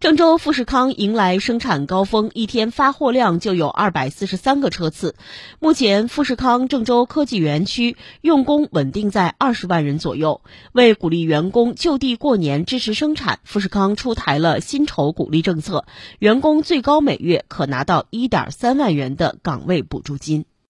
郑州富士康迎来生产高峰一天发货量就有二百四十三个车次。目前富士康郑州科技园区用工稳定在二十万人左右为鼓励员工就地过年支持生产富士康出台了薪酬鼓励政策员工最高每月可拿到一点三万元的岗位补助金。